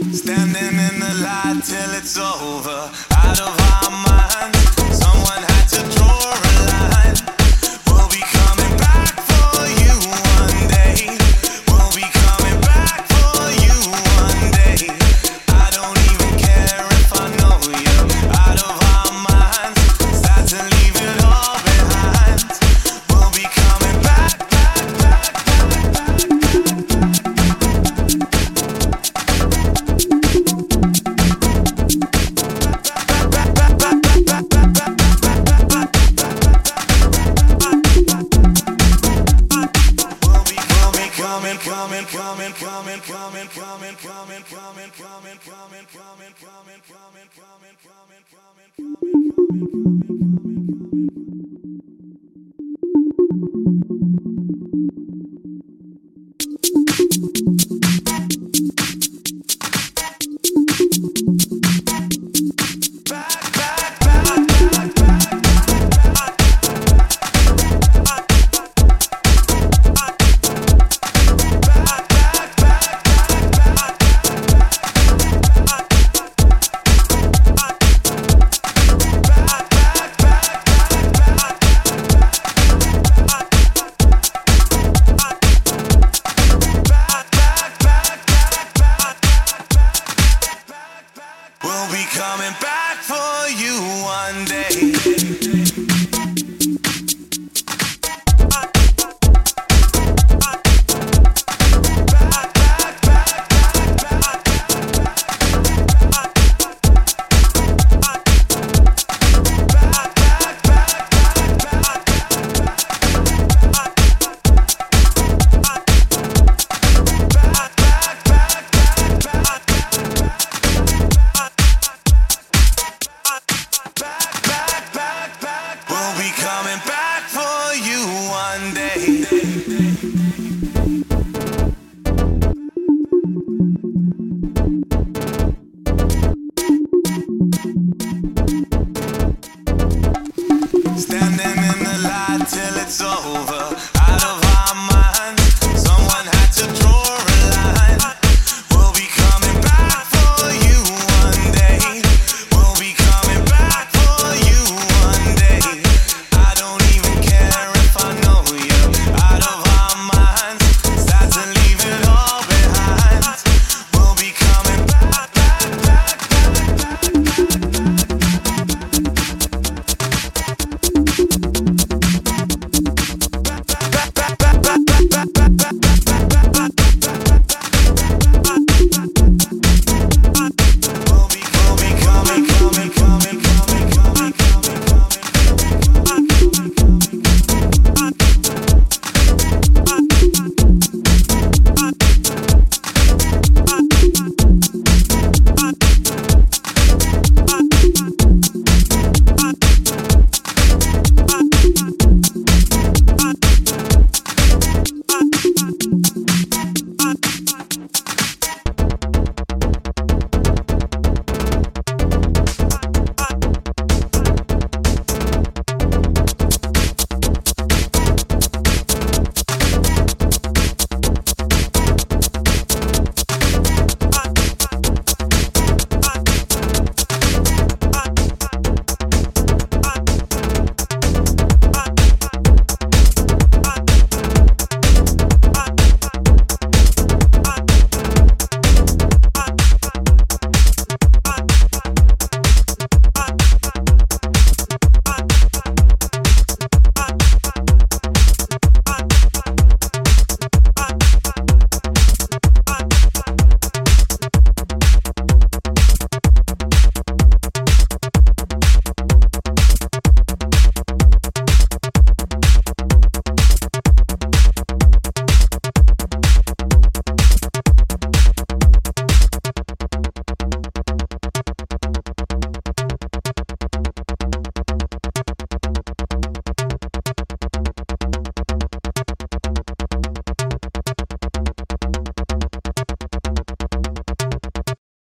Standing in the light till it's over, out of our mind. coming, coming, coming, coming, coming, coming, coming, coming, coming, coming, coming, coming, coming, coming. coming back for you one day. it's over.